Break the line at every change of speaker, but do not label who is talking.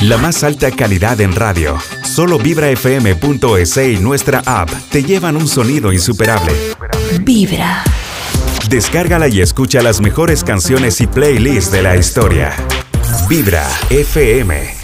La más alta calidad en radio. Solo vibrafm.es y nuestra app te llevan un sonido insuperable.
Vibra.
Descárgala y escucha las mejores canciones y playlists de la historia. Vibra FM.